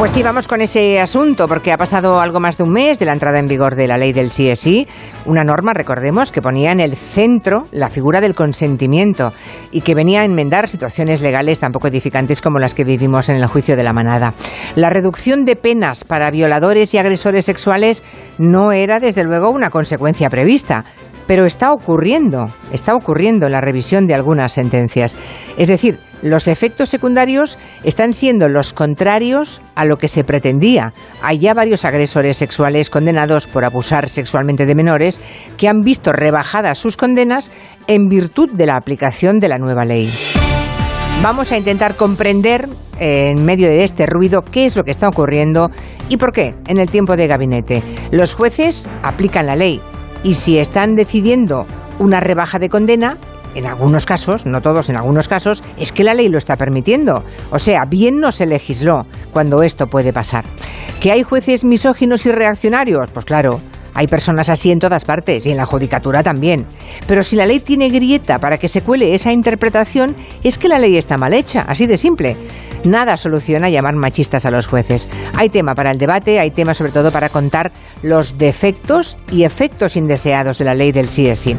Pues sí, vamos con ese asunto, porque ha pasado algo más de un mes de la entrada en vigor de la ley del CSI, una norma, recordemos, que ponía en el centro la figura del consentimiento y que venía a enmendar situaciones legales tan poco edificantes como las que vivimos en el juicio de la manada. La reducción de penas para violadores y agresores sexuales no era, desde luego, una consecuencia prevista pero está ocurriendo, está ocurriendo en la revisión de algunas sentencias. Es decir, los efectos secundarios están siendo los contrarios a lo que se pretendía. Hay ya varios agresores sexuales condenados por abusar sexualmente de menores que han visto rebajadas sus condenas en virtud de la aplicación de la nueva ley. Vamos a intentar comprender eh, en medio de este ruido qué es lo que está ocurriendo y por qué en el tiempo de gabinete. Los jueces aplican la ley y si están decidiendo una rebaja de condena, en algunos casos, no todos, en algunos casos, es que la ley lo está permitiendo. O sea, bien no se legisló cuando esto puede pasar. ¿Que hay jueces misóginos y reaccionarios? Pues claro, hay personas así en todas partes y en la judicatura también. Pero si la ley tiene grieta para que se cuele esa interpretación, es que la ley está mal hecha, así de simple. Nada soluciona llamar machistas a los jueces. Hay tema para el debate, hay tema sobre todo para contar los defectos y efectos indeseados de la ley del sí